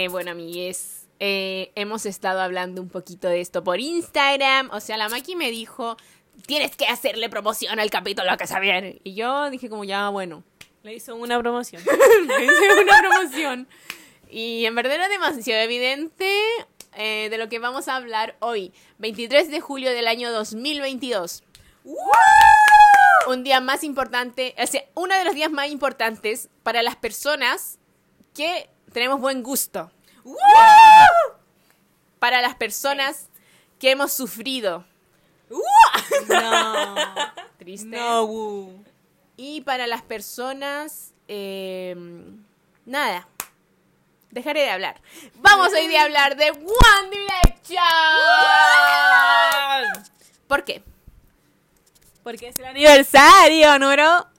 Eh, bueno, amigues, eh, hemos estado hablando un poquito de esto por Instagram. O sea, la Maki me dijo, tienes que hacerle promoción al capítulo que se viene. Y yo dije como, ya, bueno. Le hizo una promoción. Le hice una promoción. Y en verdad era demasiado evidente eh, de lo que vamos a hablar hoy, 23 de julio del año 2022. Un día más importante, o sea, uno de los días más importantes para las personas que tenemos buen gusto. Para las personas que hemos sufrido. No. Triste. No. Y para las personas... eh, nada. Dejaré de hablar. Vamos hoy día a hablar de One Direction. ¿Por qué? Porque es el aniversario número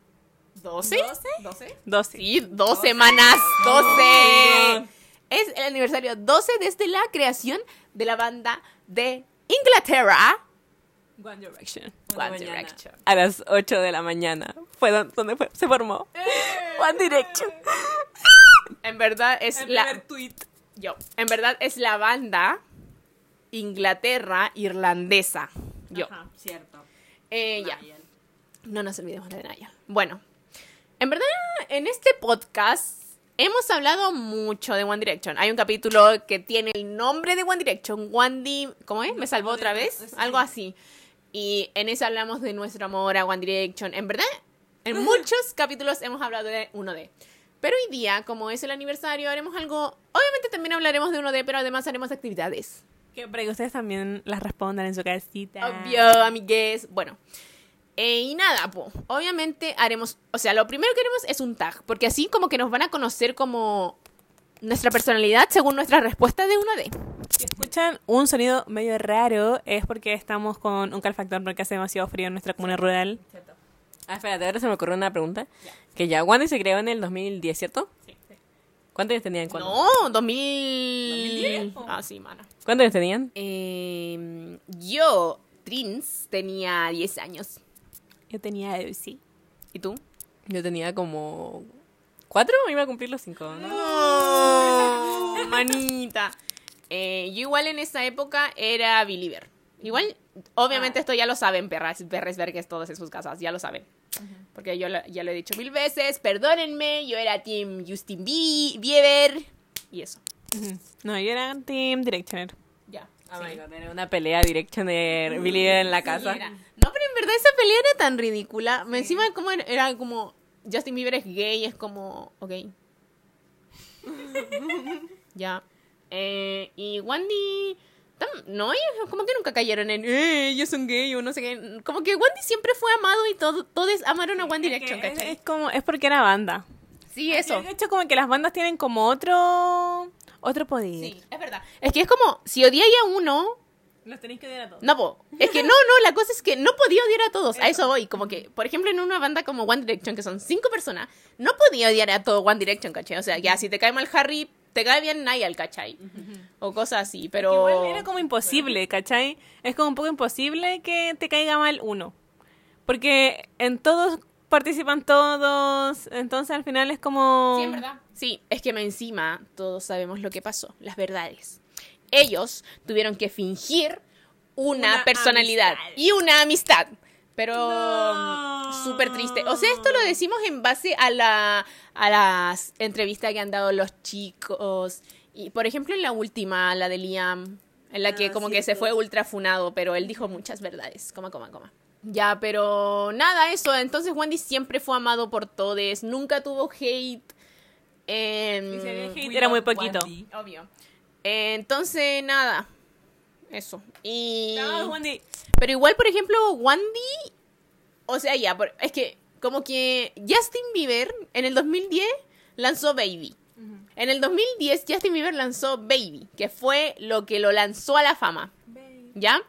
¿12? ¿12? 12. Sí, dos semanas. 12. Es el aniversario 12 desde la creación de la banda de Inglaterra. One Direction. One Direction. A las 8 de la mañana fue don- donde fue- se formó One Direction. En verdad es la... tweet. Yo. En verdad es la banda Inglaterra irlandesa. Yo. cierto. Eh, ya. No nos olvidemos de Naya. Bueno, en verdad, en este podcast hemos hablado mucho de One Direction. Hay un capítulo que tiene el nombre de One Direction, One Di... ¿Cómo es? ¿Me salvó otra vez? Algo así. Y en ese hablamos de nuestro amor a One Direction. En verdad, en muchos capítulos hemos hablado de uno d Pero hoy día, como es el aniversario, haremos algo... Obviamente también hablaremos de uno d pero además haremos actividades. Que para que ustedes también las respondan en su casita. Obvio, amigues. Bueno. Eh, y nada, po. Obviamente haremos. O sea, lo primero que haremos es un tag. Porque así como que nos van a conocer como nuestra personalidad según nuestra respuesta de 1D. Si escuchan un sonido medio raro, es porque estamos con un calefactor porque hace demasiado frío en nuestra comuna rural. Ah, espérate, ahora se me ocurrió una pregunta. Que ya, Wandy se creó en el 2010, ¿cierto? Sí, sí. ¿Cuántos años tenían? No, 2000. 2010, Ah, sí, mana. ¿Cuántos años tenían? Eh, yo, Trins, tenía 10 años. Yo tenía sí. ¿Y tú? Yo tenía como... ¿Cuatro? Iba a cumplir los cinco, ¿no? No, manita. Eh, yo igual en esa época era believer. Igual, obviamente esto ya lo saben, perras, perres vergues todos en sus casas, ya lo saben. Porque yo lo- ya lo he dicho mil veces, perdónenme, yo era Team Justin Bie- Bieber. Y eso. No, yo era Team Directioner. Oh sí. my God, era una pelea Directioner, Billy en la casa. Sí. No, pero en verdad esa pelea era tan ridícula. Me Encima como era, era como Justin Bieber es gay, es como, ok. ya. Eh, y Wendy, tam- no, ellos como que nunca cayeron en, eh, ellos son gay o no sé qué. Como que Wendy siempre fue amado y todo, todos amaron a One Direction, Es, es como, es porque era banda. Sí, eso. De hecho, como que las bandas tienen como otro otro poder. Sí, es verdad. Es que es como, si odiáis a uno, Los tenéis que odiar a todos. No, po. es que no, no, la cosa es que no podía odiar a todos. A eso voy. Como que, por ejemplo, en una banda como One Direction, que son cinco personas, no podía odiar a todo One Direction, ¿cachai? O sea, ya, si te cae mal Harry, te cae bien Niall, ¿cachai? O cosas así, pero... Igual era como imposible, ¿cachai? Es como un poco imposible que te caiga mal uno. Porque en todos participan todos, entonces al final es como... Sí, en verdad. Sí, es que encima todos sabemos lo que pasó, las verdades. Ellos tuvieron que fingir una, Una personalidad amistad. y una amistad. Pero No. mm, súper triste. O sea, esto lo decimos en base a la a las entrevistas que han dado los chicos. Y por ejemplo, en la última, la de Liam, en la que Ah, como que se fue ultra funado, pero él dijo muchas verdades. Coma, coma, coma. Ya, pero nada, eso. Entonces Wendy siempre fue amado por todos. Nunca tuvo hate. Em, si hate, era muy poquito. Obvio. Eh, entonces, nada. Eso. Y... No, Wendy. Pero igual, por ejemplo, Wandy. O sea, ya, por- es que como que Justin Bieber en el 2010 lanzó Baby. En el 2010 Justin Bieber lanzó Baby, que fue lo que lo lanzó a la fama. ¿Ya?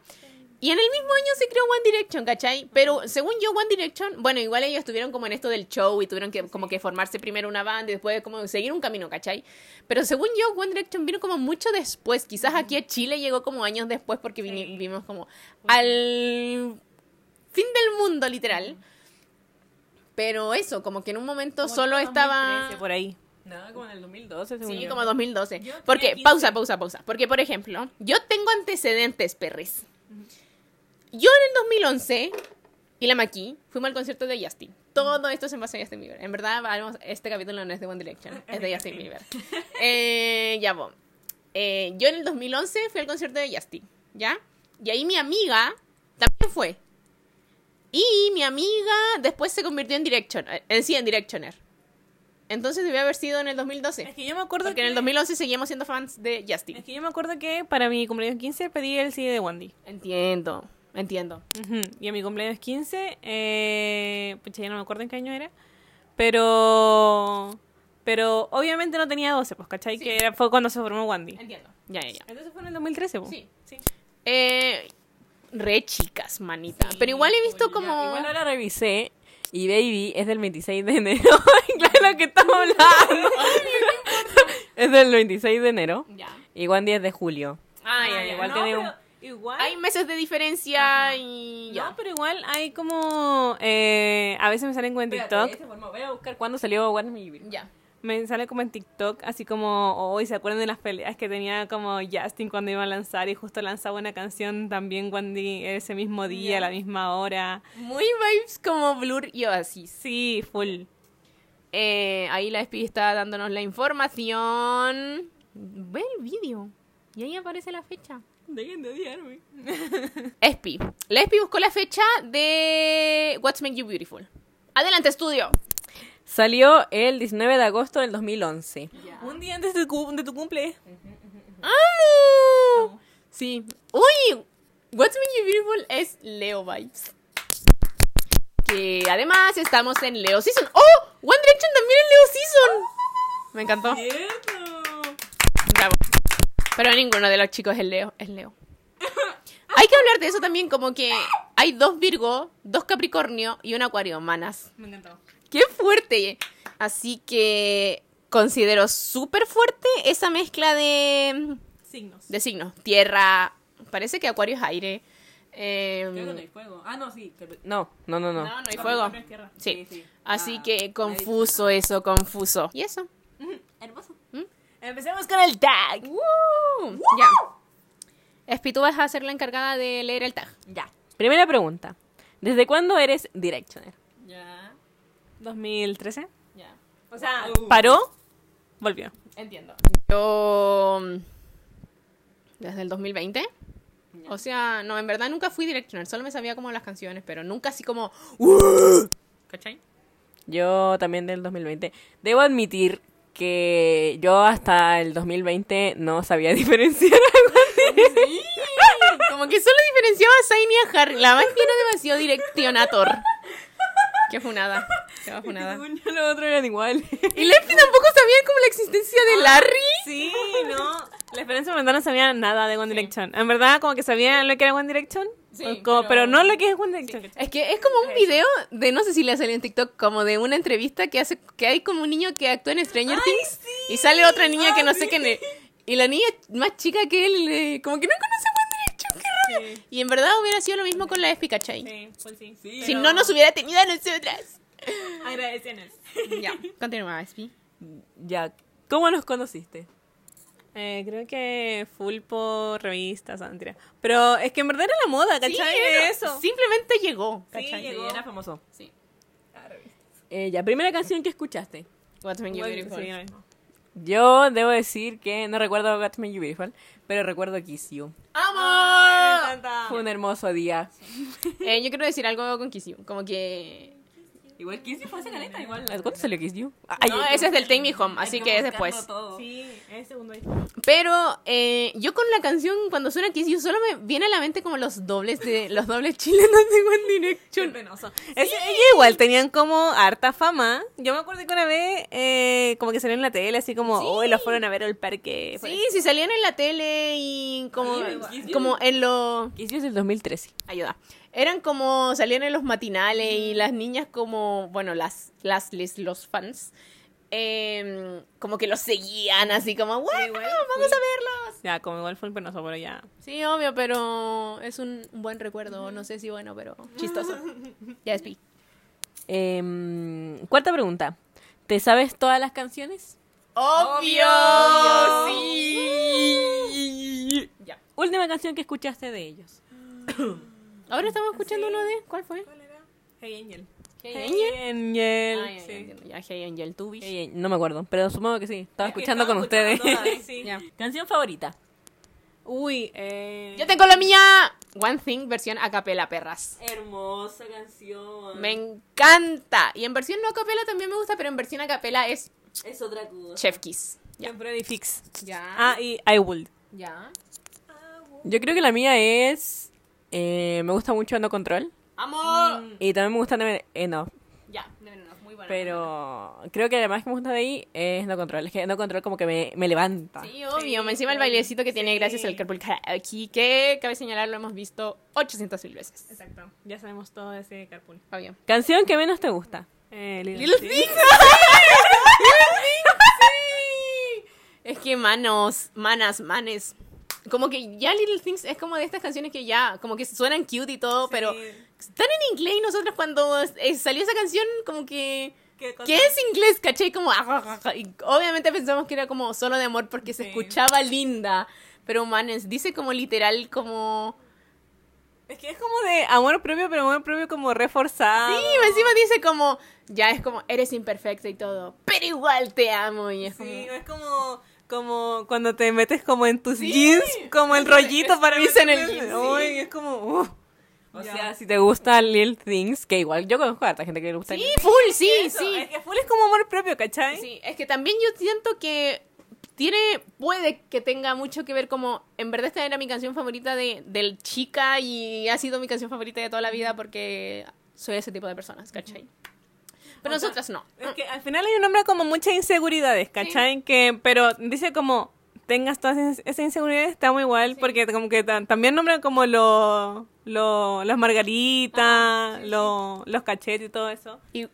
Y en el mismo año se creó One Direction, ¿cachai? Pero según yo, One Direction, bueno, igual ellos estuvieron como en esto del show y tuvieron que como que formarse primero una banda y después como seguir un camino, ¿cachai? Pero según yo, One Direction vino como mucho después. Quizás aquí a Chile llegó como años después porque vini- vimos como al fin del mundo, literal. Pero eso, como que en un momento solo estaba... 2013, por ahí. No, como en el 2012, según Sí, yo. como 2012. Yo tenía Porque, 15. pausa, pausa, pausa. Porque, por ejemplo, yo tengo antecedentes, perres. Yo en el 2011, y la Maki, fuimos al concierto de Justin. Todo esto se basa en Justin Bieber. En verdad, vamos, este capítulo no es de One Direction, es de Justin Bieber. Eh, ya, vos. Eh, yo en el 2011 fui al concierto de Justin, ¿ya? Y ahí mi amiga también fue. Y mi amiga después se convirtió en Direction, eh, en sí, en Directioner. Entonces debió haber sido en el 2012. Es que yo me acuerdo Porque en el que- 2011 seguíamos siendo fans de Justin. Es que yo me acuerdo que para mi cumpleaños 15 pedí el CD de Wandy. Entiendo, entiendo. Y a mi cumpleaños 15, eh, pucha, ya no me acuerdo en qué año era, pero pero obviamente no tenía 12, pues, ¿cachai? Sí. Que era, fue cuando se formó Wandy. Entiendo. Ya, ya, ya. Entonces fue en el 2013, pues. Sí. Eh, re chicas, manita. Pero igual he visto como... Igual ahora revisé y Baby es del 26 de enero. claro que estamos hablando. es del 26 de enero Ya. y Wandy es de julio. Ah, ya, ya. igual No, tiene pero un... Igual... Hay meses de diferencia y ya. No, pero igual hay como... eh, a veces me salen como en TikTok. Voy a buscar cuándo salió Me Ya. Me sale como en TikTok, así como, hoy ¿se acuerdan de las peleas que tenía como Justin cuando iba a lanzar y justo lanzaba una canción también Wendy ese mismo día, Ya. a la misma hora? Muy vibes como Blur y Oasis. Sí, full. Eh, ahí la Espi está dándonos la información. Ve el vídeo. Y ahí aparece la fecha. Dejen de odiarme. Espi. La Espi buscó la fecha de What's Make You Beautiful. Adelante, estudio. Salió el 19 de agosto del 2011. Un día antes de tu, de tu cumple. ¡Amo! Sí. Uy, What's Make You Beautiful es Leo Vibes. Que además estamos en Leo Season. ¡Oh! One Direction también en Leo Season. Me encantó. Pero ninguno de los chicos es Leo. Es Leo. Hay que hablar de eso también, como que hay dos Virgo, dos Capricornio y un Acuario, manas. Me encantó. ¡Qué fuerte! Así que considero súper fuerte esa mezcla de, Signos. de signos. Tierra, parece que Acuario es aire. eh, fuego. Ah, no, sí. No, no, no, no. No, no hay fuego. Sí. Sí, sí. Así Ah, que confuso eso, confuso. ¿Y eso? Hermoso. ¿Mm? Empecemos con el tag. ¡Woo! Ya. Espi, tú vas a ser la encargada de leer el tag. Ya. Primera pregunta. ¿Desde cuándo eres Directioner? Ya. 2013. Ya. O sea, paró, volvió. Entiendo. Yo. Desde el 2020. O sea, no, en verdad nunca fui directioner. Solo me sabía como las canciones, pero nunca así como. ¿Cachai? Yo también del 2020. Debo admitir que yo hasta el 2020 no sabía diferenciar Sí. Como que solo diferenciaba a Zayn y a Harry. La más era demasiado direccionator. Qué funada. Qué funada. Yo, los otros eran igual. Y Lefty tampoco sabía como la existencia de Larry. Sí, no. La experiencia mental no sabía nada de One Direction. En verdad, como que sabía lo que era One Direction. Sí, o como- pero- pero... no lo que es One Direction. Es que es como un video de, no sé si le salió en TikTok, como de una entrevista que hace, que hay como un niño que actúa en Stranger Things y sale otra niña que no sé qué. ne- Y la niña más chica que él, eh, como que no conoce One Direction, qué rabia. Y en verdad hubiera sido lo mismo con la ¿cachai? Sí, pues sí. Si no nos hubiera tenido a nosotras. Agradecemos. Ya, continúa, Espi. Ya. ¿Cómo nos conociste? Eh, creo que full por revistas, mentira. Pero es que en verdad era la moda, ¿cachai? Sí, era- eso. Simplemente llegó, Sí, ¿cachai? llegó. era famoso. Sí. Eh, ya, primera canción que escuchaste. What's You Beautiful. sí. Yo debo decir que no recuerdo What's Made You Beautiful, pero recuerdo Kiss You. ¡Amo! Fue un hermoso día. Eh, yo quiero decir algo con Kiss You, como que... Igual Kiss You fue hace caleta, igual. ¿Cuánto salió Kiss You? No, ese es del Take Me Home, así que es después. Sí, es segundo. Pero eh, yo con la canción, cuando suena Kiss You, solo me viene a la mente como los dobles de los dobles chilenos de One Direction. penoso. Ese- ellos igual tenían como harta fama. Yo me acuerdo que una vez, eh, como que salió en la tele, así como, Sí. oh, los fueron a ver al parque. Sí, sí salían en la tele y como, Sí, como en los... Kiss You es del 2013. Ayuda. Eran como, salían en los matinales y las niñas como, bueno, las, las, les- los fans, em, como que los seguían así como, ¡wow! igual, ¡Vamos a verlos! Ya, como igual fue el penoso, pero ya. Sí, obvio, pero es un buen recuerdo. No sé si bueno, pero chistoso. Ya es pi. Em, cuarta pregunta. ¿Te sabes todas las canciones? ¡Obvio! Obvio. ¡Sí! Ya. Última canción que escuchaste de ellos. Ahora estamos escuchando uno de... ¿Cuál fue? Hey Angel. Hey Hey Angel. Ah, sí. Ya, Hey Angel, tú, Bish. Hey Angel, No me acuerdo, pero supongo que sí. Estaba Es escuchando con ustedes. todas, sí. Canción favorita. Uy, eh... Yo tengo la mía One Thing versión a capela, perras. Hermosa canción. Me encanta. Y en versión no a capela también me gusta, pero en versión a capela es Es otra cosa. Chef Kiss. Ya. Temporary Fix. Ya. Ah, y I Would. Ya. Yo creo que la mía es... eh, me gusta mucho No Control. ¡Amor! Y también me gusta Never Enough. Ya. No, no, no. Muy buena. Pero creo que además que me gusta de ahí es No Control. Es que No Control como que me, me levanta. Sí, obvio. Encima el bailecito que tiene gracias al Carpool Karaoke, que cabe señalar lo hemos visto 800 mil veces. Exacto. Ya sabemos todo de ese carpool. Obvio. Canción que menos te gusta. Eh, Little, Little. Things. sí. Es que manos, manas, manes. Como que ya Little Things es como de estas canciones que ya, como que suenan cute y todo, pero están en inglés y nosotros cuando eh, salió esa canción, como que... ¿Qué es inglés? ¿Cachai? Como... ah, Y obviamente pensamos que era como solo de amor porque se escuchaba linda. Pero manes, dice como literal como... Es que es como de amor propio, pero amor propio como reforzado. Sí, encima dice como... Ya es como, eres imperfecta y todo. Pero igual te amo. Y es como... Sí, es como, como cuando te metes como en tus Sí. jeans, como el rollito Es- para es en el sí. Es como... uh. O sea, si te gusta Little Things, que igual yo conozco a harta gente que le gusta Sí, Little full, sí, sí. Es que full es como amor propio, ¿cachai? Sí, es que también yo siento que tiene, puede que tenga mucho que ver como, en verdad esta era mi canción favorita de, del chica y ha sido mi canción favorita de toda la vida porque soy ese tipo de personas, ¿cachai? Pero O sea, nosotras no. Es que al final hay un hombre con muchas inseguridades, ¿cachai? Que, pero dice como tengas todas es- esas inseguridades, estamos igual, porque como que ta- también nombra como lo, lo, las margaritas, lo- los cachetes y todo eso. Y,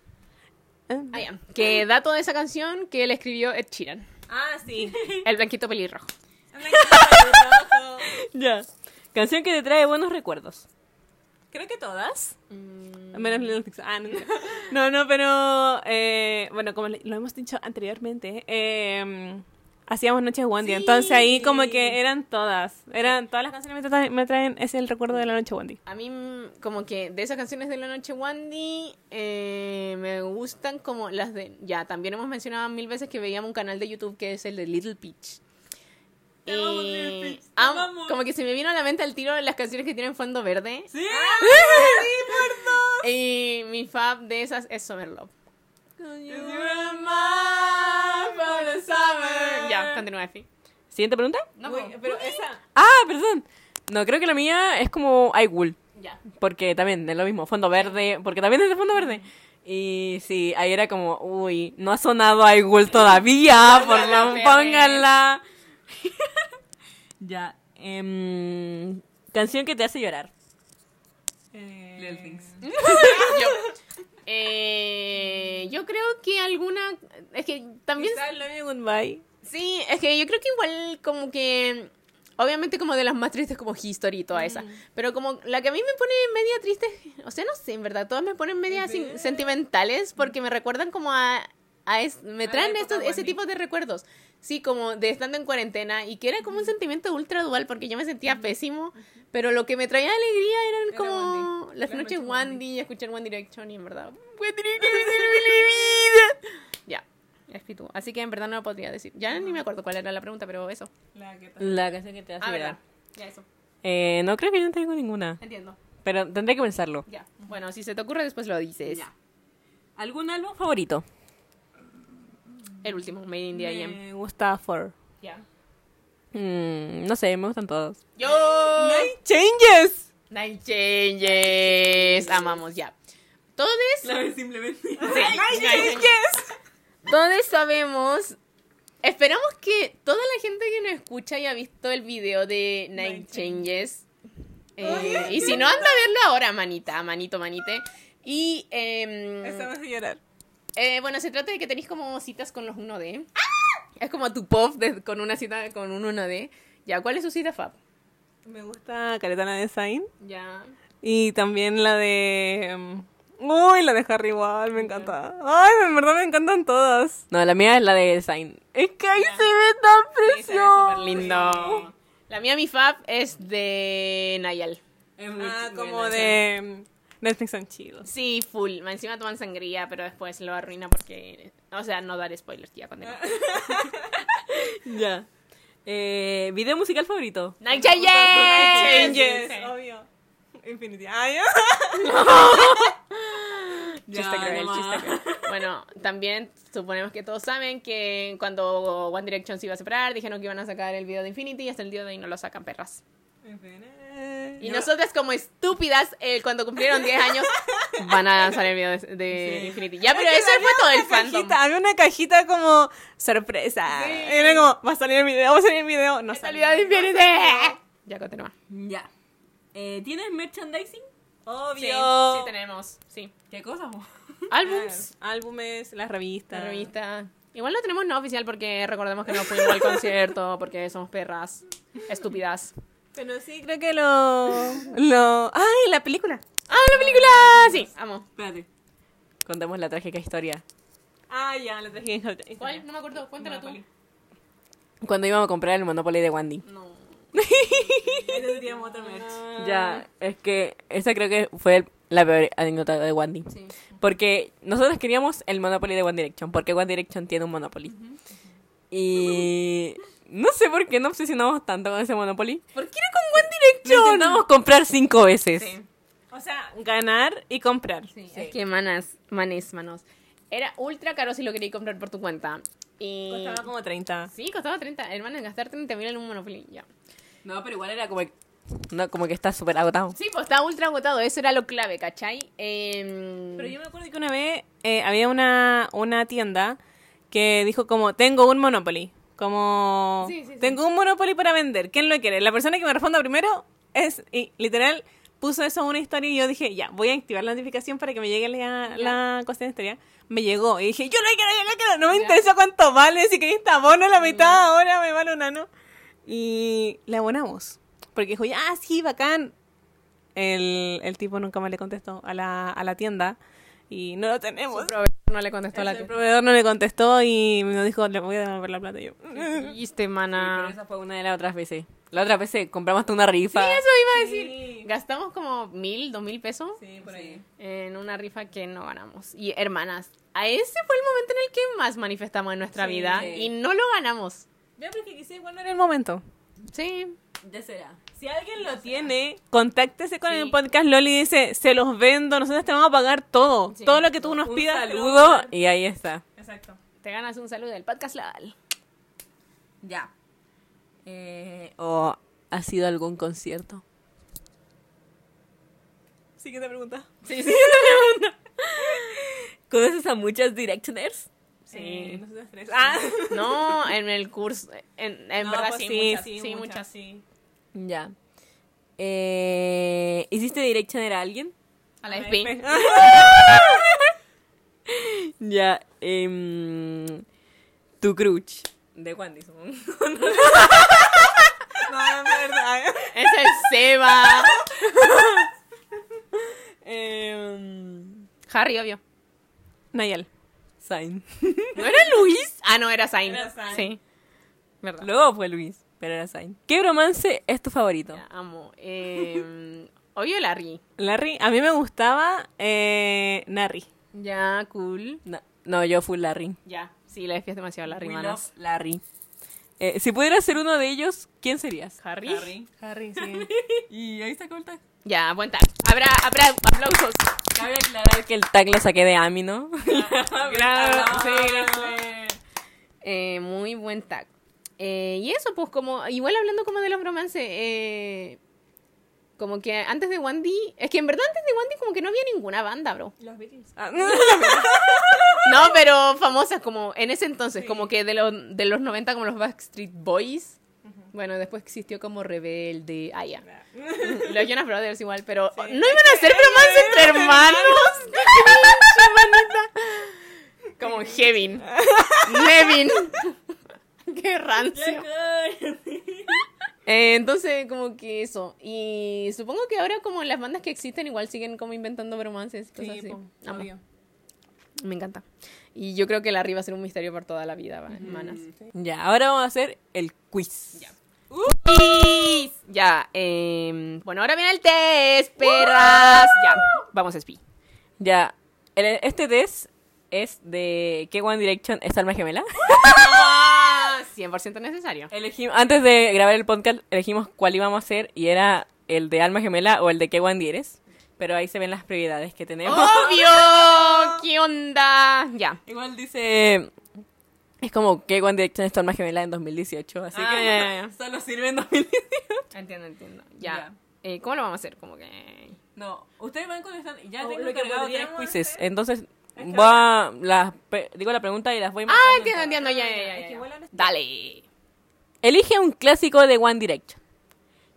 ah, que dato de esa canción que él escribió Ed Sheeran, Ah, sí. el blanquito pelirrojo. ya. Canción que te trae buenos recuerdos. Creo que todas. Menos Little Things. Ah, no, no, no, pero eh, bueno, como lo hemos dicho anteriormente, eh, hacíamos noches Wandy, entonces ahí como que eran todas, eran todas las canciones me traen, me traen es el recuerdo de la noche Wandy. A mí, mm, como que de esas canciones de la noche Wandy, eh, me gustan como las de. Ya, también hemos mencionado mil veces que veíamos un canal de YouTube que es el de Little Peach. Te te como que se me vino a la mente al tiro las canciones que tienen fondo verde. Sí. Y mi fab de esas es Summer Love. Ya, continúa, Efi. Siguiente pregunta. No, Uy, pero esa. Ah, perdón. No, creo que la mía es como I Will. Ya. Porque también es lo mismo, fondo verde, porque también es de fondo verde. Y sí, ahí era como, uy, no ha sonado I Will todavía, por Ferre. pónganla. ya. em, canción que te hace llorar. Little Things. yo, eh, yo creo que alguna. Es que también. Love You Goodbye. Sí, es que yo creo que igual como que... Obviamente como de las más tristes como History y toda esa. Pero como la que a mí me pone media triste... O sea, no sé, en verdad. Todas me ponen media sin- sentimentales porque me recuerdan como a... a es- me la traen estos, ese tipo de recuerdos. Sí, como de estando en cuarentena y que era como un sentimiento ultra dual porque yo me sentía pésimo. Pero lo que me traía alegría eran Era como Wendy. las Las noches noches Wandy y escuchar One Direction y en verdad... One Direction es mi vida. Ya. Es tú. Así que en verdad no lo podría decir. Ya ni me acuerdo cuál era la pregunta, pero eso. La canción que te hace Ah, verdad. Ya eso. Eh, no creo que yo no tengo ninguna, Entiendo. pero tendré que pensarlo. Ya. Bueno, si se te ocurre después lo dices. Ya. ¿Algún álbum favorito? El último, Made in the IM. Me gusta For. Ya. Mm, no sé, me gustan todos. Yo. Changes. Night Changes. Amamos, ya. Todos, simplemente. Sí, Night Changes. todos sabemos. Esperamos que toda la gente que nos escucha haya visto el video de Night, Night Changes. Eh, y si no, anda a verlo ahora, manita, manito, manite. Y Esa me hace llorar. Eh, bueno, se trata de que tenéis como citas con los 1D. Es como tu pop de- con una cita con un 1D. Ya, ¿cuál es su cita Fab? Me gusta Caretana Design. Ya. Y también la de. mm, Uy, la de Harry igual, me encanta. Ay, en verdad me encantan todas. No, la mía es la de Design. Es que ahí se ve tan precioso. súper lindo. La mía, mi fab, es de Nayal. Ah, como de Netflix and chill. Sí, full. Encima toman sangría, pero después lo arruina porque... O sea, no dar spoilers ya. Cuando... ya. Eh, ¿Video musical favorito? Night Changes. Night Changes, obvio. Infinity. Ah, ya. chiste cruel, chiste cruel. Bueno, también suponemos que todos saben que cuando One Direction se iba a separar, dijeron que iban a sacar el video de Infinity y hasta el día de hoy no lo sacan perras. Y nosotras como estúpidas, eh, cuando cumplieron 10 años, van a lanzar el video de, de Infinity. Ya, pero eso fue todo el fandom. Había una cajita como sorpresa. Y era como, va a salir el video, va a salir el video. No salió de Infinity. Ya, continúa. Ya. Eh, ¿Tienes merchandising? Obvio. Sí, sí tenemos. Sí. ¿Qué cosas? Álbums. álbumes, las revistas. La revista. Igual no tenemos no oficial porque recordemos que no fuimos al concierto porque somos perras estúpidas. Pero sí, creo que lo. lo... ¡Ay, la película! ¡Ah, la película! Sí, amo. Espérate. Contemos la trágica historia. Ah, ya, la trágica historia. ¿Cuál? No me acuerdo. Cuéntala tú. Cuando íbamos a comprar el Monopoly de Wandy. No. otro merch. Ya, es que esa creo que fue la peor anécdota de Wandy. Sí. Porque nosotros queríamos el Monopoly de One Direction, porque One Direction tiene un Monopoly. Y no sé por qué nos obsesionamos tanto con ese Monopoly. ¿Por qué era con One Direction? Lo intentamos comprar cinco veces. Sí. O sea, ganar y comprar. Sí, Es que manas, manes, manos. Era ultra caro si lo querías comprar por tu cuenta. Y... Costaba como 30. Sí, costaba 30. Hermano, gastar 30 mil en un Monopoly, ya. No, pero igual era como... No, como que está súper agotado. Sí, pues estaba ultra agotado. Eso era lo clave, ¿cachai? Eh... Pero yo me acuerdo que una vez eh, había una, una tienda que dijo como, tengo un Monopoly. Como, Sí, sí, sí. tengo un Monopoly para vender. ¿Quién lo quiere? La persona que me responda primero es, y literal, puso eso en una historia y yo dije, ya, voy a activar la notificación para que me llegue la, la cuestión de historia. Me llegó y dije, yo lo quiero, yo lo quiero. No me Ya. interesa cuánto vale, si queréis esta abono la mitad ahora, me vale un ano. Y le abonamos. Porque dijo, ya, sí, bacán. El, el tipo nunca más le contestó a la, a la tienda y no lo tenemos. Su proveedor no le contestó la El proveedor no le contestó y me dijo, le voy a devolver la plata y yo. Triste, mana. pero esa fue una de las otras veces. La otra vez compramos hasta una rifa. Sí, eso iba a decir. Sí. Gastamos como mil, dos mil pesos Sí, por ahí. en una rifa que no ganamos. Y hermanas, a ese fue el momento en el que más manifestamos en nuestra Sí. vida y no lo ganamos. Ya, porque quizás igual no era el momento. Sí. Ya será. Si alguien lo tiene, contáctese con Sí. el podcast Loli y dice, se los vendo, nosotros te vamos a pagar todo. Sí. Todo lo que tú nos Un pidas. saludo. Y ahí está. Exacto. Te ganas un saludo del podcast LAL. Ya. Eh, ¿O ha sido algún concierto? Siguiente pregunta. Sí, sí. ¿Conoces a muchas Directioners? Sí. nosotras tres. Ah. No, en el curso. En, en No, verdad pues sí, muchas. Sí, muchas. sí. Ya. Eh, ¿Hiciste Directioner a alguien? A la SP. Ya. em, tu crush. ¿De Wandy supongo? no, no, es verdad. Es el Seba. Em, Harry, obvio. Nayel. Zayn. ¿No era Luis? Ah, no, era Zayn. Sí. ¿Verdad? Luego fue Luis, pero era Zayn. ¿Qué bromance es tu favorito? Ya, amo. Eh, obvio Larry. Larry. A mí me gustaba eh, Narry. Ya, cool. No, no, yo fui Larry. Ya. Sí, la defies demasiado Larry, We manos. love Larry. Eh, si pudieras ser uno de ellos, ¿quién serías? ¿Harry? Harry. Harry, sí. y ahí está el tag. Ya, buen tag. Habrá, habrá aplausos. Cabe aclarar que el tag lo saqué de Ami, ¿no? Claro, sí, Eh, muy buen tag. Eh, y eso, pues, como, igual hablando como de los romances, eh, como que antes de Wandy, es que en verdad antes de Wandy como que no había ninguna banda, bro. Los Beatles. No, pero famosas como en ese entonces, como que de, los de los 90 como los Backstreet Boys. Bueno, después existió como Rebelde. Ah, ya. Los Jonas Brothers igual, pero no iban a hacer romance entre hermanos. Como Kevin. Nevin. Qué rancio. Eh, entonces, como que eso. Y supongo que ahora como las bandas que existen igual siguen como inventando bromances cosas Sí, así. po, Amo. obvio. Me encanta. Y yo creo que la arriba va a ser un misterio por toda la vida, va- manas. Ya, ahora vamos a hacer el quiz. Ya. Quiz. Ya, em, bueno, ahora viene el test, perras. Ya, vamos, Spi. Ya, el- este test es de ¿Qué One Direction es alma gemela? 100% necesario. Elegimos, antes de grabar el podcast, elegimos cuál íbamos a hacer y era el de alma gemela o el de ¿Qué One eres? Pero ahí se ven las prioridades que tenemos. ¡Obvio! ¿Qué onda? Ya. Igual dice. Es como que One Direction es tu alma gemela en 2018, así Ah, que ya, ya, ya. solo sirve en 2018. Entiendo, entiendo. Ya. Ya. Eh, ¿Cómo lo vamos a hacer? Como que... No, ustedes van contestando ya O tengo lo que cargado tres quizzes, hacer- entonces voy a las digo la pregunta y las voy Ah, marcando entiendo, entiendo. Ya, ya, ya, Dale. Elige un clásico de One Direction.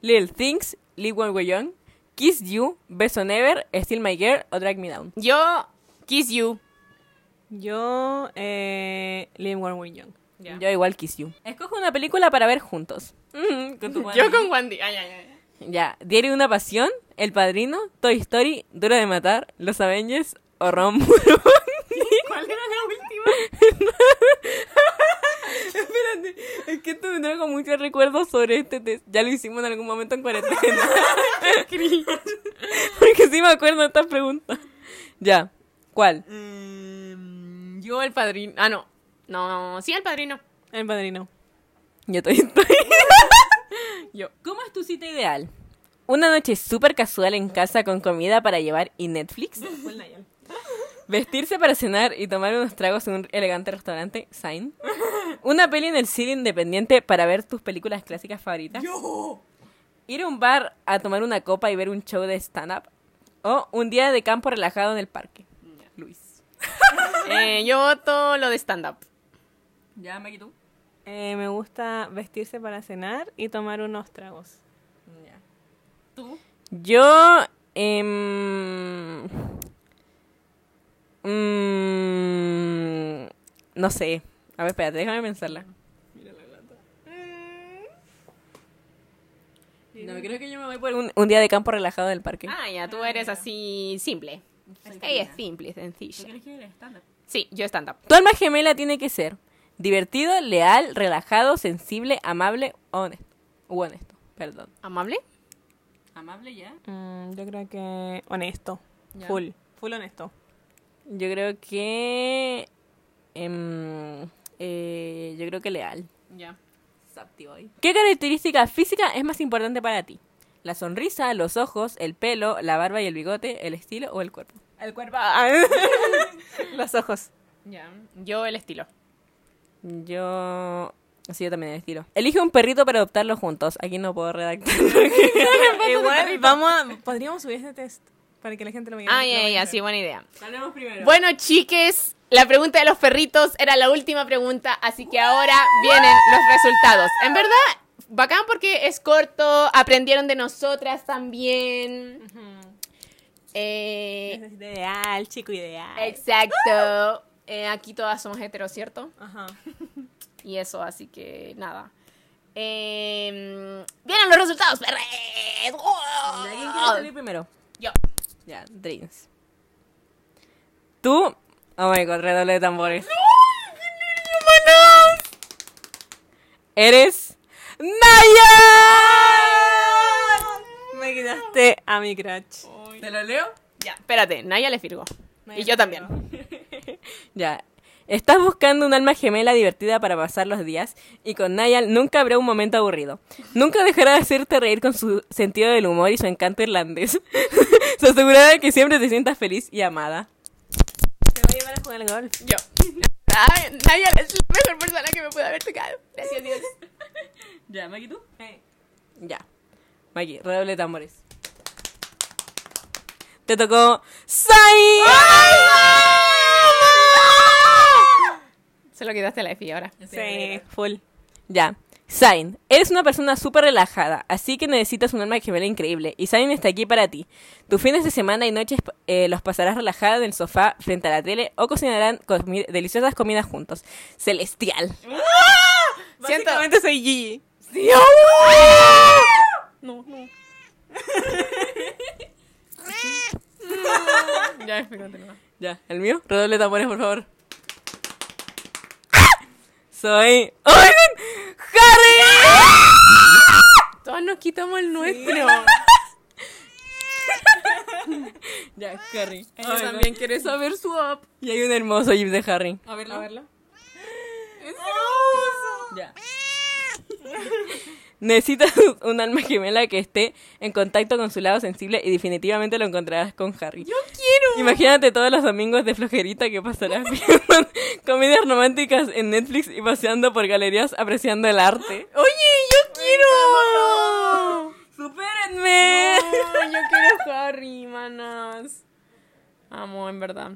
Little Things, Live When We're Young, Kiss You, Beso Never, Still My Girl o Drag Me Down. Yo, Kiss You. Yo, eh, Live When We're Young. Yo igual Kiss You. Escoge una película para ver juntos. Mm, con tu Yo con Wendy. Ay, ay, ay. Ya, Diario de una Pasión, El Padrino, Toy Story, Duro de Matar, Los Avengers o Ron. ¿Cuál era la última? Espérate, es que esto me trae con muchos recuerdos sobre este test. Ya lo hicimos en algún momento en cuarentena. Porque sí me acuerdo de estas preguntas. Ya, ¿cuál? Mm, yo el padrino. Ah, no. No, sí, el padrino. El Padrino. Yo Toy Story. Yo. ¿Cómo es tu cita ideal? Una noche súper casual en casa con comida para llevar y Netflix. Vestirse para cenar y tomar unos tragos en un elegante restaurante, Sign. Una peli en el cine independiente para ver tus películas clásicas favoritas. Ir a un bar a tomar una copa y ver un show de stand-up. O un día de campo relajado en el parque. Luis. Eh, yo voto lo de stand-up. ¿Ya, Maggie, tú? Eh, me gusta vestirse para cenar y tomar unos tragos. Ya. ¿Tú? Yo... em, mm, no sé. A ver, espérate, déjame pensarla. No, creo que yo me voy por un, un día de campo relajado del parque. Ah, ya, tú eres así simple. Ella es simple, sencilla. Sí, yo stand-up. Tu alma gemela tiene que ser divertido, leal, relajado, sensible, amable, honesto. U honesto, perdón. ¿Amable? ¿Amable ya? Mm, yo creo que honesto. Ya. Full. Full honesto. Yo creo que... em, eh, yo creo que leal. Ya. ¿Qué característica física es más importante para ti? ¿La sonrisa, los ojos, el pelo, la barba y el bigote, el estilo o el cuerpo? El cuerpo. Los ojos. Ya. Yo el estilo. Yo... Sí, yo también el estilo. Elige un perrito para adoptarlo juntos. Aquí no puedo redactar. Igual, vamos a, podríamos subir este test para que la gente lo vea. Ah, ya, ya, sí, buena idea. Hablemos primero. Bueno, chiques, la pregunta de los perritos era la última pregunta, así que ahora vienen los resultados. En verdad, bacán porque es corto, aprendieron de nosotras también. Eh, Necesito ideal, chico ideal. exacto. Eh, aquí todas somos heteros, ¿cierto? Ajá. Y eso, así que nada. Eh, vienen los resultados, perres. ¿Quién quiere salir primero? Ya, Dreams. Tú... Oh my god, redoble de tambores. Eres... ¡Naya! Me quitaste a mi crutch. ¿Te lo leo? Ya, espérate, Naya le firgó. y yo también. Ya. Estás buscando un alma gemela divertida para pasar los días y con Niall nunca habrá un momento aburrido. Nunca dejará de hacerte reír con su sentido del humor y su encanto irlandés. Se asegurará de que siempre te sientas feliz y amada. Te voy a llevar a jugar al golf. Yo. Ay, Naya es la mejor persona que me puede haber tocado. Gracias, Dios. Ya, Maggie, ¿tú? Ya. Maggie, redoble de tambores. Te tocó... ¡Sai! Se lo quitaste a la Efi ahora. Sí, full. Ya. Zayn, eres una persona súper relajada, así que necesitas un alma gemela increíble, y Zayn está aquí para ti. Tus fines de semana y noches eh, los pasarás relajada en el sofá frente a la tele o cocinarán comi- deliciosas comidas juntos. Celestial. Siento, Básicamente soy Gigi. ¡Sí, amor! No, no. ya, espérate, no. Ya, el mío. Redoble tambores, por favor. Soy. ¡Harry! Todos nos quitamos el nuestro. Ya, Harry. Ella también quiere saber su app. Y hay un hermoso jeep de Harry. A verlo. A verlo. Ya. Necesitas un alma gemela que esté en contacto con su lado sensible y definitivamente lo encontrarás con Harry. ¡Yo quiero! Imagínate todos los domingos de flojerita que pasarás viendo comedias románticas en Netflix y paseando por galerías apreciando el arte. ¡Oye, yo quiero! ¡Supérenme! No, yo quiero Harry, manas. Amo, en verdad.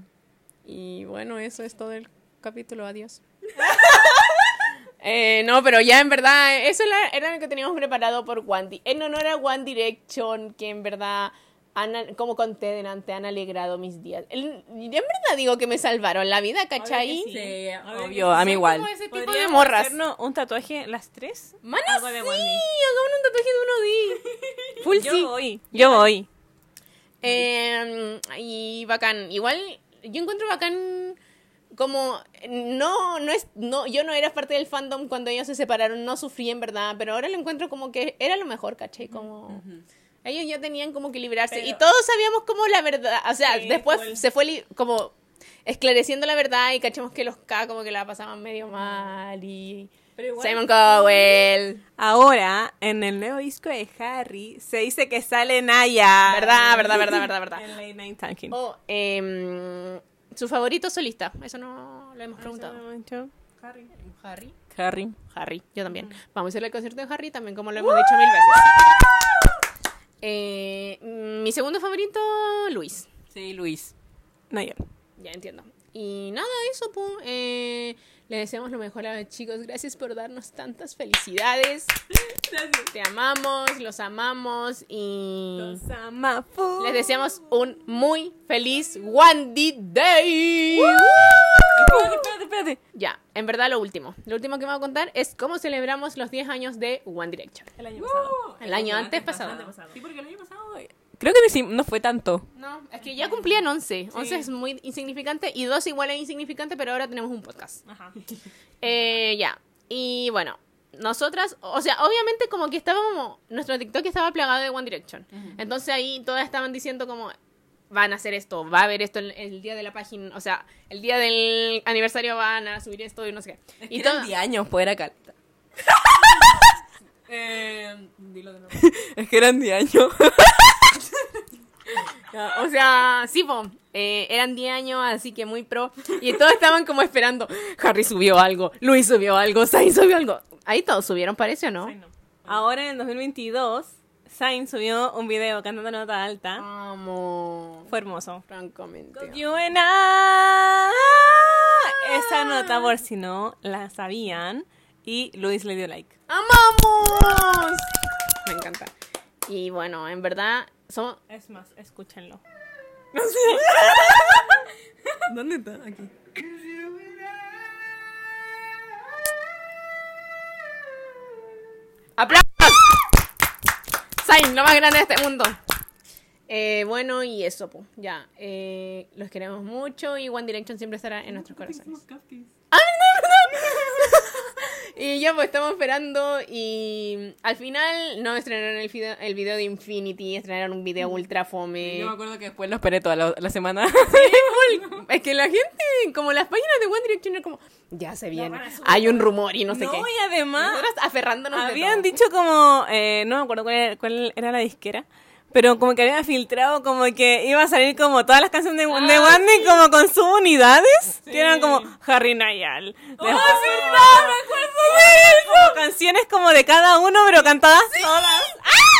Y bueno, eso es todo el capítulo. Adiós. Eh, no, pero ya en verdad, eso era, era lo que teníamos preparado por One Di- En honor a One Direction, que en verdad, han, como conté delante, han alegrado mis días. El- en verdad digo que me salvaron la vida, ¿cachai? Obvio sí. obvio, a mí igual. Como ese tipo de ¿Podríamos morras. hacernos un tatuaje las tres? Mana, sí, de hagamos un tatuaje de uno di. Full Yo sí. voy. Yo voy. Eh, y bacán. Igual, yo encuentro bacán como no, no es, no, yo no era parte del fandom cuando ellos se separaron, no sufrí en verdad, pero ahora lo encuentro como que era lo mejor, ¿cachai? Como ellos ya tenían como que librarse y todos sabíamos como la verdad, o sea, Sí, después full. se fue li- como esclareciendo la verdad y cachamos que los K como que la pasaban medio mal y Pero igual- Simon Cowell, Ahora, en el nuevo disco de Harry, se dice que sale Naya. verdad, verdad, verdad, verdad, verdad. En Late Night Talking. Oh, em, su favorito solista, eso no lo hemos preguntado. Harry. Harry. Harry. Harry, yo también. Vamos a ir al concierto de Harry también, como lo hemos dicho mil veces. Eh, mi segundo favorito, Luis. Sí, Luis. Naya. Ya entiendo. Y nada, eso, pues. Eh, le deseamos lo mejor a los chicos. Gracias por darnos tantas felicidades. Te amamos, los amamos y Los ama les deseamos un muy feliz One D Day. Espérate, espérate, espérate. Ya, en verdad lo último. Lo último que me voy a contar es cómo celebramos los 10 años de One Direction. El año pasado. El año antes pasado. Antepasado. Sí, porque el año pasado. Creo que no fue tanto. No, es que ya cumplían 11. 11 es muy insignificante y 2 igual es insignificante, pero ahora tenemos un podcast. Ajá. Eh, ya. Y bueno, nosotras, o sea, obviamente como que estábamos, nuestro TikTok estaba plagado de One Direction. Entonces ahí todas estaban diciendo como, van a hacer esto, va a haber esto el, el día de la página, o sea, el día del aniversario van a subir esto y no sé qué. Y Y todo... todo 10 años, pues era caleta. eh, dilo de nuevo. es que eran 10 años. O sea, sí, po, eh, eran 10 años, así que muy pro. Y todos estaban como esperando. Harry subió algo, Luis subió algo, Sainz subió algo. Ahí todos subieron, parece o no? Ahora en 2022, Zayn subió un video cantando nota alta. Amo. Fue hermoso. Francamente. Esa nota, por si no la sabían. Y Luis le dio like. ¡Amamos! Me encanta. Y bueno, en verdad, somos... Es más, escúchenlo. ¿Dónde está? Aquí. ¡Aplausos! Sainz, lo más grande de este mundo. Eh, bueno, y eso, pues, ya. Eh, los queremos mucho y One Direction siempre estará en nuestros corazones. Y ya pues estamos esperando y al final no estrenaron el video, el video de Infinity, estrenaron un video ultra fome. Yo me acuerdo que después lo esperé toda la, la semana. Es que la gente, como las páginas de One Direction, era como, ya se viene, hay un rumor y no sé no, qué. y además, aferrándonos de habían todo. dicho como, eh, no me acuerdo cuál era, cuál era la disquera, pero como que habían filtrado como que iba a salir como todas las canciones de, de Wandy como con subunidades, que eran como Harry Nayal. ¡Oh, verdad! ¡Me acuerdo de eso! Como canciones como de cada uno, pero cantadas todas.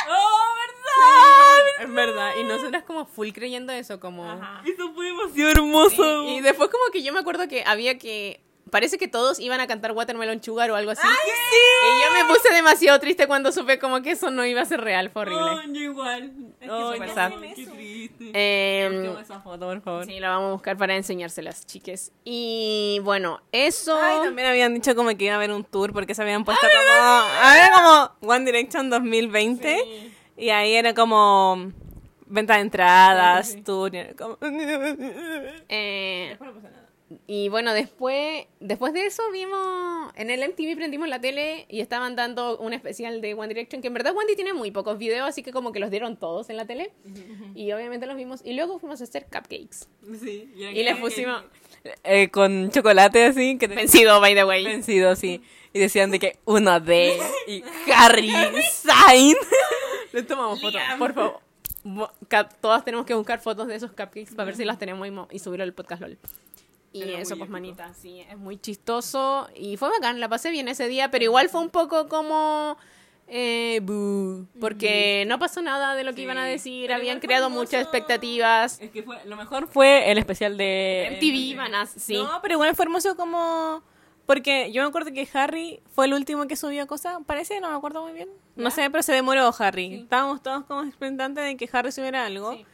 ¡Oh, verdad! Es verdad, y nosotras como full creyendo eso, como... Eso fue demasiado hermoso. Y después como que yo me acuerdo que había que... Parece que todos iban a cantar Watermelon Sugar o algo así. Y yo me puse demasiado triste cuando supe como que eso no iba a ser real, fue horrible. yo igual. Es que Ay, súper no, sad. qué triste. Busquemos esa foto, por favor. sí, la vamos a buscar para enseñárselas, chiques. Y bueno, eso... Ay, también habían dicho como que iba a haber un tour porque se habían puesto como. Había como One Direction 2020. Y ahí era como. Venta de entradas, Sí, sí. tour. como- Eh, y bueno, después, después de eso vimos en el MTV prendimos la tele y estaban dando un especial de One Direction, que en verdad Wendy tiene muy pocos videos, así que como que los dieron todos en la tele. Y obviamente los vimos. Y luego fuimos a hacer cupcakes. Sí, Y les pusimos Eh, con chocolate así, que vencido, by the way. vencido, sí. Y decían de que uno de y Harry Sign. Le tomamos fotos, por favor. Todas tenemos que buscar fotos de esos cupcakes para ver si las tenemos y, y subirlo al podcast LOL. Y eso, pues, manita, sí, es muy chistoso. Y fue bacán, la pasé bien ese día, pero igual fue un poco como. Eh, boo, porque no pasó nada de lo que Sí. iban a decir, Pero habían creado muchas expectativas. Es que fue, lo mejor fue el especial de MTV, manas, sí. No, pero igual fue hermoso como... Porque yo me acuerdo que Harry fue el último que subió cosas, parece, no me acuerdo muy bien. No sé, pero se demoró Harry. Estábamos todos como expectantes de que Harry subiera algo. Sí.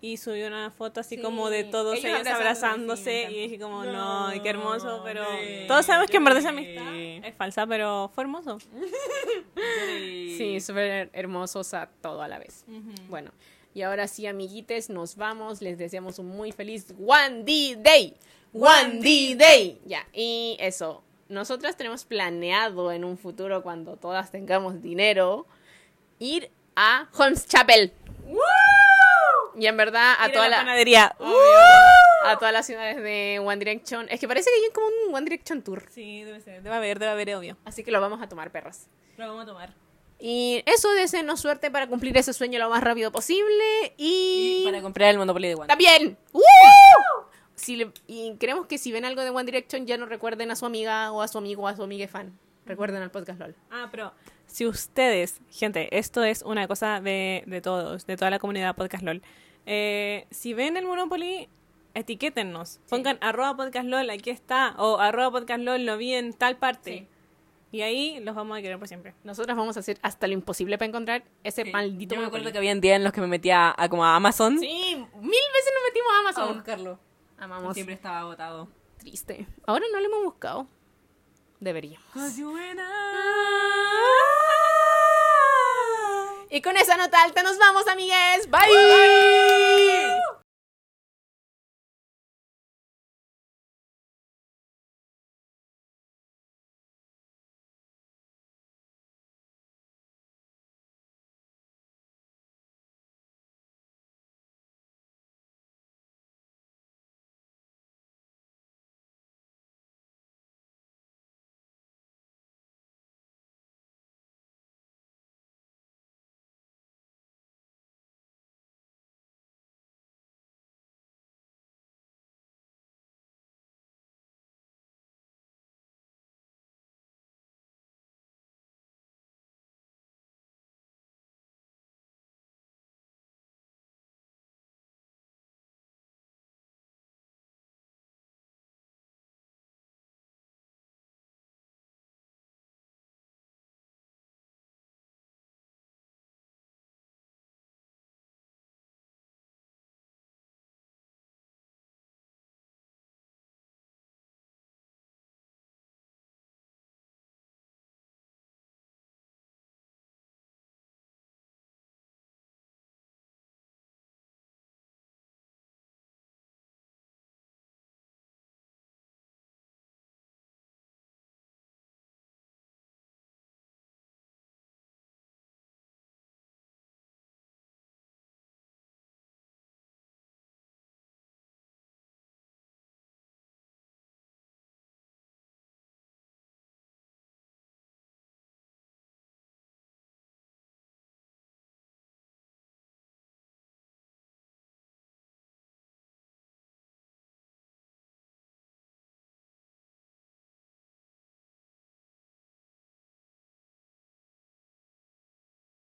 Y subió una foto así Sí. como de todos Ellos ellos abrazándose, abrazándose. sí, me y dije como, no, y qué hermoso, pero... sí, Todos sabemos que en verdad esa amistad es falsa, pero fue hermoso. Sí, súper hermosos a todo a la vez. Bueno, y ahora sí, amiguites, nos vamos. Les deseamos un muy feliz One D Day. One D Day. Ya, y eso. Nosotras tenemos planeado en un futuro, cuando todas tengamos dinero, ir a Holmes Chapel. Y en verdad, a toda la panadería. a todas las ciudades de One Direction. Es que parece que hay como un One Direction Tour. Sí, debe ser. Debe haber, debe haber, obvio. Así que lo vamos a tomar, perras. Lo vamos a tomar. Y eso, deseenos suerte para cumplir ese sueño lo más rápido posible. Y. Y para comprar el Monopoly de One. ¡También! ¡Uh! Si le- Y queremos que si ven algo de One Direction ya no recuerden a su amiga o a su amigo o a su amiga fan. Recuerden al podcast LOL. Ah, pero si ustedes, gente, esto es una cosa de, de todos, de toda la comunidad Podcast LOL. Eh, si ven el Monopoly, etiquétennos. Pongan arroba podcast LOL, aquí está. O arroba podcast LOL, lo vi en tal parte. Sí. Y ahí los vamos a querer por siempre. Nosotras vamos a hacer hasta lo imposible para encontrar ese maldito Yo me acuerdo que había días en los que me metía a, como a Amazon Sí, mil veces nos metimos a a Amazon. buscarlo. Amamos. Siempre estaba agotado. Triste. Ahora no lo hemos buscado. Deberíamos. Y con esa nota alta nos vamos, amigues. Bye.